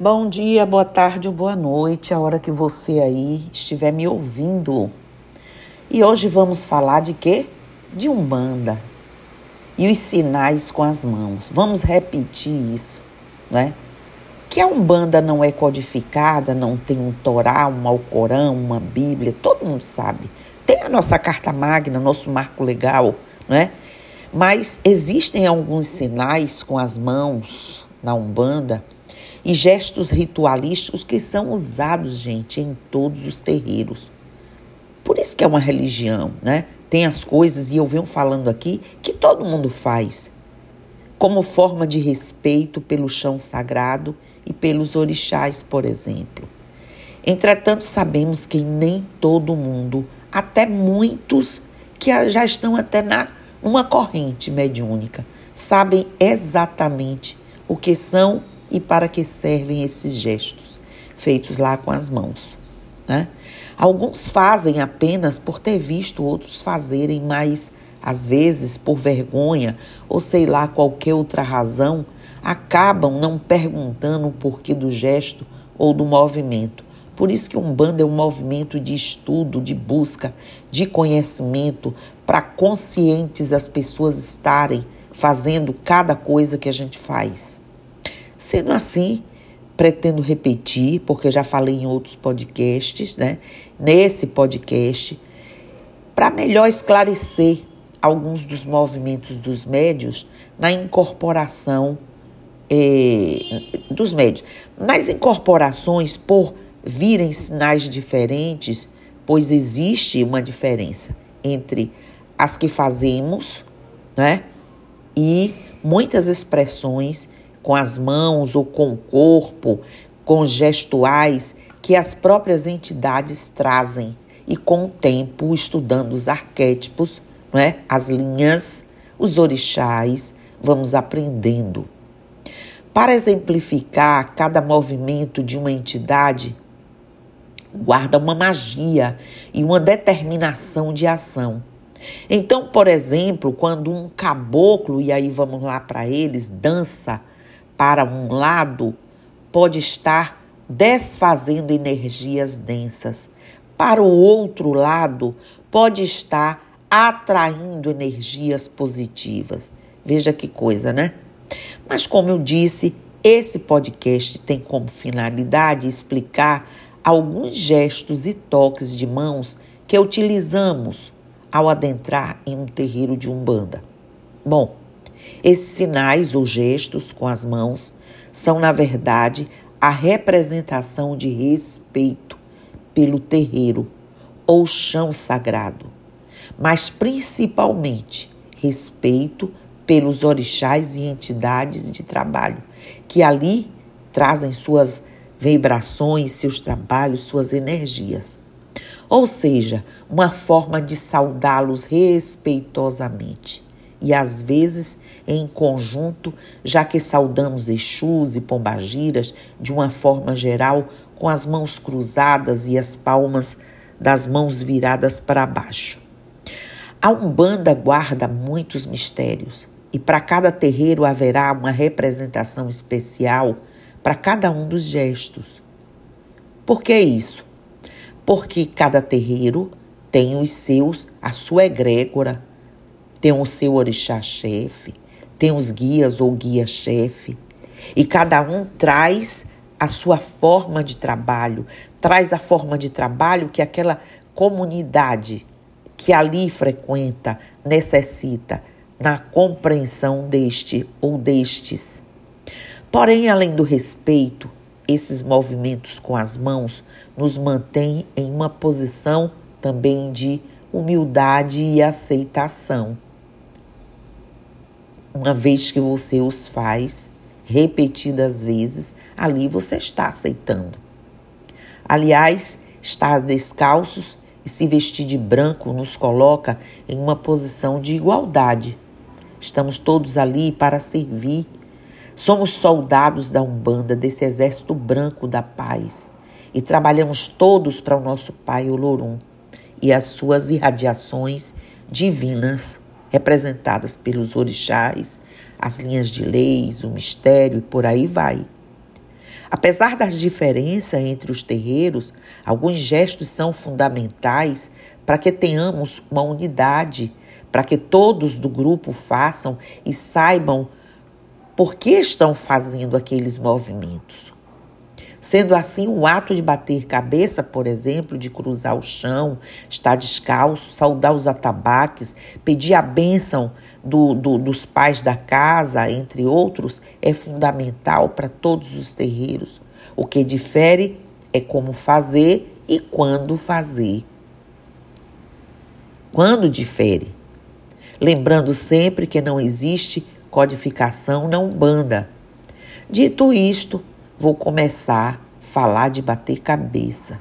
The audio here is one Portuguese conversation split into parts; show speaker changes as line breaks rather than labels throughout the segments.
Bom dia, boa tarde ou boa noite, a hora que você aí estiver me ouvindo. E hoje vamos falar de quê? De Umbanda. E os sinais com as mãos. Vamos repetir isso, né? Que a Umbanda não é codificada, não tem um Torá, um Alcorão, uma Bíblia, todo mundo sabe. Tem a nossa carta magna, nosso marco legal, né? Mas existem alguns sinais com as mãos na Umbanda e gestos ritualísticos que são usados, gente, em todos os terreiros. Por isso que é uma religião, né? Tem as coisas, e eu venho falando aqui, que todo mundo faz, como forma de respeito pelo chão sagrado e pelos orixás, por exemplo. Entretanto, sabemos que nem todo mundo, até muitos que já estão até na uma corrente mediúnica, sabem exatamente o que são e para que servem esses gestos, feitos lá com as mãos. Né? Alguns fazem apenas por ter visto outros fazerem, mas às vezes por vergonha ou sei lá qualquer outra razão, acabam não perguntando o porquê do gesto ou do movimento. Por isso que um bando é um movimento de estudo, de busca, de conhecimento, para conscientes as pessoas estarem fazendo cada coisa que a gente faz. Sendo assim, pretendo repetir, porque já falei em outros podcasts, né? Nesse podcast, para melhor esclarecer alguns dos movimentos dos médios na incorporação eh, dos médios. Nas incorporações, por virem sinais diferentes, pois existe uma diferença entre as que fazemos, né? E muitas expressões com as mãos ou com o corpo, com gestuais que as próprias entidades trazem. E com o tempo, estudando os arquétipos, né, as linhas, os orixás, vamos aprendendo. Para exemplificar cada movimento de uma entidade, guarda uma magia e uma determinação de ação. Então, por exemplo, quando um caboclo, e aí vamos lá para eles, dança para um lado pode estar desfazendo energias densas. Para o outro lado, pode estar atraindo energias positivas. Veja que coisa, né? Mas, como eu disse, esse podcast tem como finalidade explicar alguns gestos e toques de mãos que utilizamos ao adentrar em um terreiro de umbanda. Bom, esses sinais ou gestos com as mãos são, na verdade, a representação de respeito pelo terreiro ou chão sagrado, mas principalmente respeito pelos orixás e entidades de trabalho que ali trazem suas vibrações, seus trabalhos, suas energias. Ou seja, uma forma de saudá-los respeitosamente e às vezes em conjunto, já que saudamos Exus e Pombagiras de uma forma geral com as mãos cruzadas e as palmas das mãos viradas para baixo. A Umbanda guarda muitos mistérios e para cada terreiro haverá uma representação especial para cada um dos gestos. Por que isso? Porque cada terreiro tem os seus, a sua egrégora, tem o seu orixá-chefe, tem os guias ou guia-chefe, e cada um traz a sua forma de trabalho, traz a forma de trabalho que aquela comunidade que ali frequenta necessita na compreensão deste ou destes. Porém, além do respeito, esses movimentos com as mãos nos mantêm em uma posição também de humildade e aceitação uma vez que você os faz repetidas vezes, ali você está aceitando. Aliás, estar descalços e se vestir de branco nos coloca em uma posição de igualdade. Estamos todos ali para servir. Somos soldados da Umbanda, desse exército branco da paz, e trabalhamos todos para o nosso Pai Olorum e as suas irradiações divinas representadas pelos orixás, as linhas de leis, o mistério e por aí vai. Apesar das diferenças entre os terreiros, alguns gestos são fundamentais para que tenhamos uma unidade, para que todos do grupo façam e saibam por que estão fazendo aqueles movimentos. Sendo assim, o ato de bater cabeça, por exemplo, de cruzar o chão, estar descalço, saudar os atabaques, pedir a bênção do, do, dos pais da casa, entre outros, é fundamental para todos os terreiros. O que difere é como fazer e quando fazer. Quando difere. Lembrando sempre que não existe codificação na Umbanda. Dito isto, vou começar a falar de bater cabeça.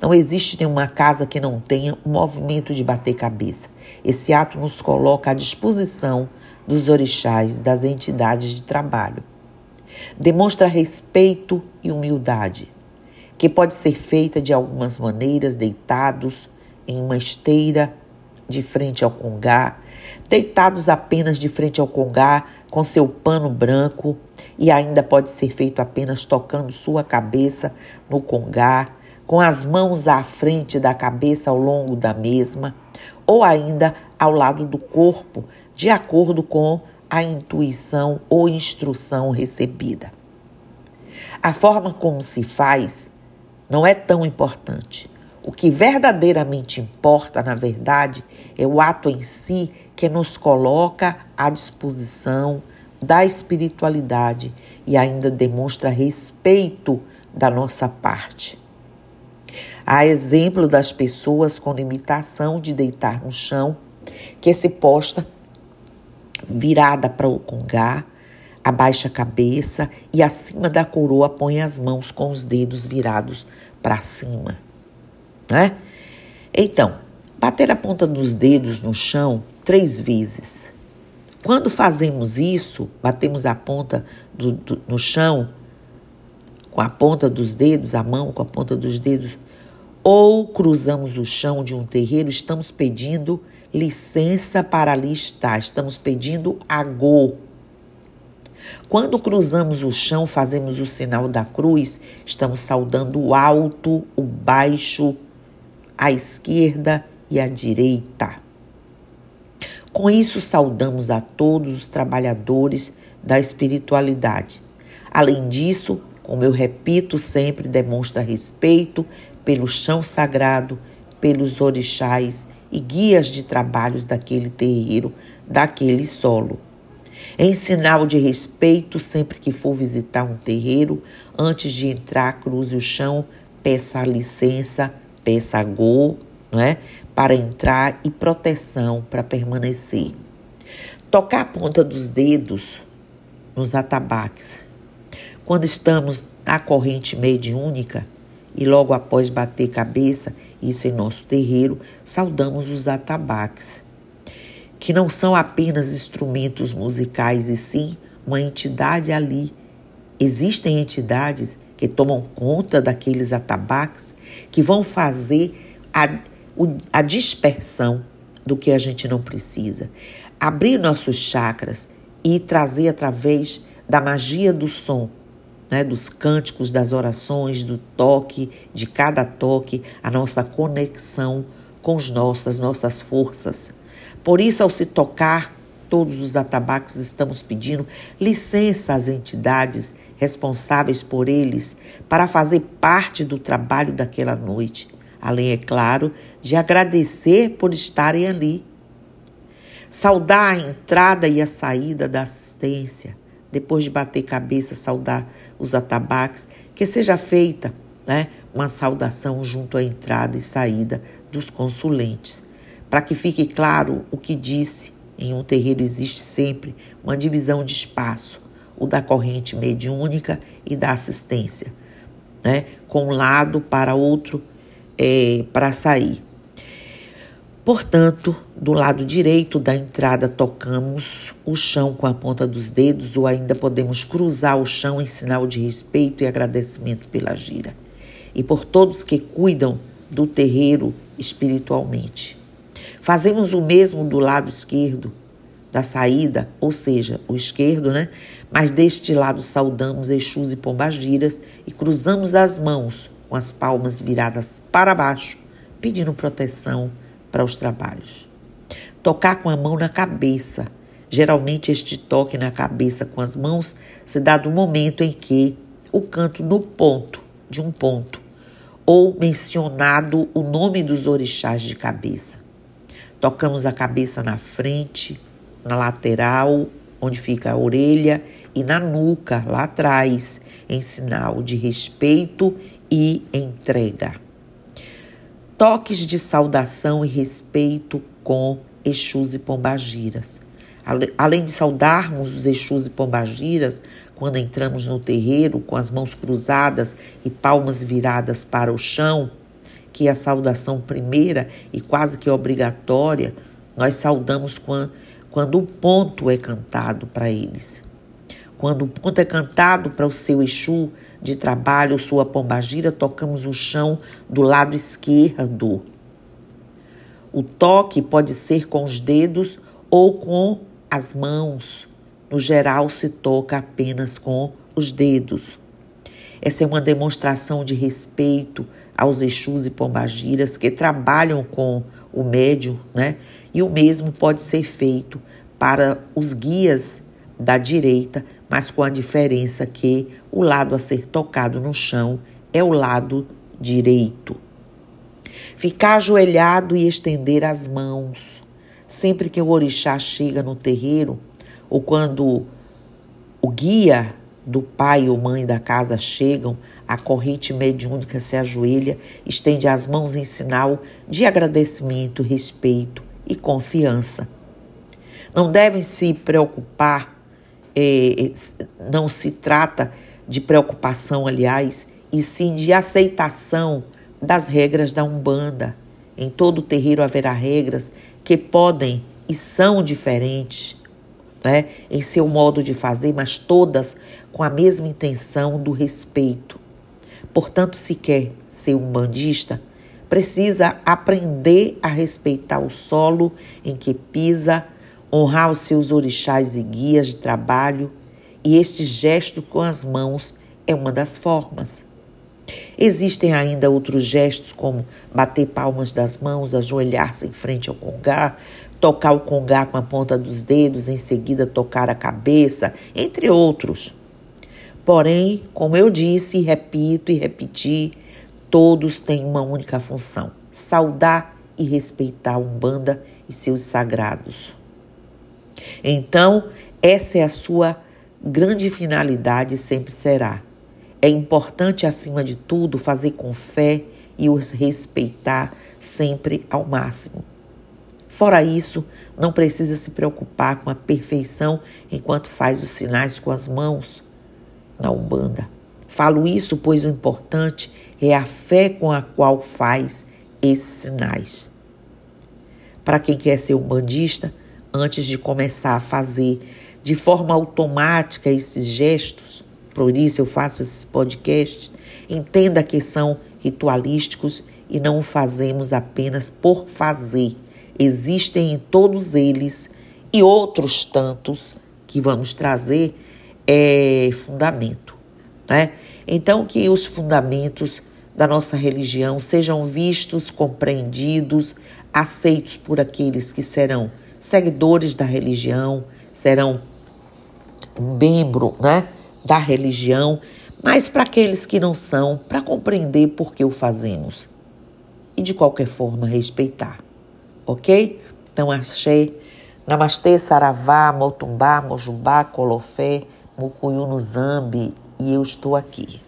Não existe nenhuma casa que não tenha um movimento de bater cabeça. Esse ato nos coloca à disposição dos orixás, das entidades de trabalho. Demonstra respeito e humildade, que pode ser feita de algumas maneiras, deitados em uma esteira de frente ao congá, deitados apenas de frente ao congá, com seu pano branco, e ainda pode ser feito apenas tocando sua cabeça no congá, com as mãos à frente da cabeça ao longo da mesma, ou ainda ao lado do corpo, de acordo com a intuição ou instrução recebida. A forma como se faz não é tão importante. O que verdadeiramente importa, na verdade, é o ato em si que nos coloca à disposição da espiritualidade e ainda demonstra respeito da nossa parte. Há exemplo das pessoas com limitação de deitar no chão, que se posta virada para o congá, abaixa a cabeça e acima da coroa põe as mãos com os dedos virados para cima, né? Então, bater a ponta dos dedos no chão três vezes. Quando fazemos isso, batemos a ponta do, do, no chão com a ponta dos dedos, a mão com a ponta dos dedos, ou cruzamos o chão de um terreiro, estamos pedindo licença para ali estar, estamos pedindo agô. Quando cruzamos o chão, fazemos o sinal da cruz, estamos saudando o alto, o baixo, a esquerda e a direita. Com isso, saudamos a todos os trabalhadores da espiritualidade. Além disso, como eu repito sempre, demonstra respeito pelo chão sagrado, pelos orixás e guias de trabalhos daquele terreiro, daquele solo. Em sinal de respeito, sempre que for visitar um terreiro, antes de entrar, cruze o chão, peça licença, peça a go, não é? Para entrar e proteção para permanecer. Tocar a ponta dos dedos nos atabaques. Quando estamos na corrente mediúnica e logo após bater cabeça, isso em nosso terreiro, saudamos os atabaques, que não são apenas instrumentos musicais e sim uma entidade ali. Existem entidades que tomam conta daqueles atabaques que vão fazer a a dispersão do que a gente não precisa. Abrir nossos chakras e trazer através da magia do som, né, dos cânticos, das orações, do toque, de cada toque, a nossa conexão com as nossas, nossas forças. Por isso, ao se tocar todos os atabaques, estamos pedindo licença às entidades responsáveis por eles para fazer parte do trabalho daquela noite além, é claro, de agradecer por estarem ali. Saudar a entrada e a saída da assistência, depois de bater cabeça, saudar os atabaques, que seja feita né, uma saudação junto à entrada e saída dos consulentes, para que fique claro o que disse. Em um terreiro existe sempre uma divisão de espaço, o da corrente mediúnica e da assistência, né, com um lado para outro é, para sair. Portanto, do lado direito da entrada, tocamos o chão com a ponta dos dedos ou ainda podemos cruzar o chão em sinal de respeito e agradecimento pela gira. E por todos que cuidam do terreiro espiritualmente. Fazemos o mesmo do lado esquerdo da saída, ou seja, o esquerdo, né? Mas deste lado saudamos Exus e Pombagiras e cruzamos as mãos com as palmas viradas para baixo, pedindo proteção para os trabalhos. Tocar com a mão na cabeça. Geralmente este toque na cabeça com as mãos se dá no momento em que o canto no ponto de um ponto ou mencionado o nome dos orixás de cabeça. Tocamos a cabeça na frente, na lateral, onde fica a orelha, e na nuca, lá atrás, em sinal de respeito e entrega. Toques de saudação e respeito com Exus e Pombagiras. Além de saudarmos os Exus e Pombagiras, quando entramos no terreiro com as mãos cruzadas e palmas viradas para o chão, que é a saudação primeira e quase que obrigatória, nós saudamos quando, quando o ponto é cantado para eles. Quando o ponto é cantado para o seu Exu de trabalho, sua pombagira, tocamos o chão do lado esquerdo. O toque pode ser com os dedos ou com as mãos. No geral, se toca apenas com os dedos. Essa é uma demonstração de respeito aos Exus e Pombagiras que trabalham com o médium, né? E o mesmo pode ser feito para os guias da direita, mas com a diferença que o lado a ser tocado no chão é o lado direito. Ficar ajoelhado e estender as mãos. Sempre que o orixá chega no terreiro, ou quando o guia do pai ou mãe da casa chegam, a corrente mediúnica se ajoelha, estende as mãos em sinal de agradecimento, respeito e confiança. Não devem se preocupar, é, não se trata de preocupação, aliás, e sim de aceitação das regras da Umbanda. Em todo terreiro haverá regras que podem e são diferentes né, em seu modo de fazer, mas todas com a mesma intenção do respeito. Portanto, se quer ser um bandista, precisa aprender a respeitar o solo em que pisa, honrar os seus orixás e guias de trabalho, e este gesto com as mãos é uma das formas. Existem ainda outros gestos, como bater palmas das mãos, ajoelhar-se em frente ao congar, tocar o congá com a ponta dos dedos, em seguida tocar a cabeça, entre outros. Porém, como eu disse, repito e repeti, todos têm uma única função: saudar e respeitar a Umbanda e seus sagrados. Então, essa é a sua grande finalidade sempre será. É importante, acima de tudo, fazer com fé e os respeitar sempre ao máximo. Fora isso, não precisa se preocupar com a perfeição enquanto faz os sinais com as mãos na Umbanda. Falo isso pois o importante é a fé com a qual faz esses sinais. Para quem quer ser umbandista, antes de começar a fazer de forma automática esses gestos, por isso eu faço esses podcasts, entenda que são ritualísticos e não o fazemos apenas por fazer existem em todos eles e outros tantos que vamos trazer é fundamento, né? Então que os fundamentos da nossa religião sejam vistos, compreendidos, aceitos por aqueles que serão seguidores da religião, serão membro, né, da religião, mas para aqueles que não são, para compreender por que o fazemos e de qualquer forma respeitar ok? Então, achei. Namastê, Saravá, Motumbá, Mojubá, Colofé, Mucuyu no Zambi e eu estou aqui.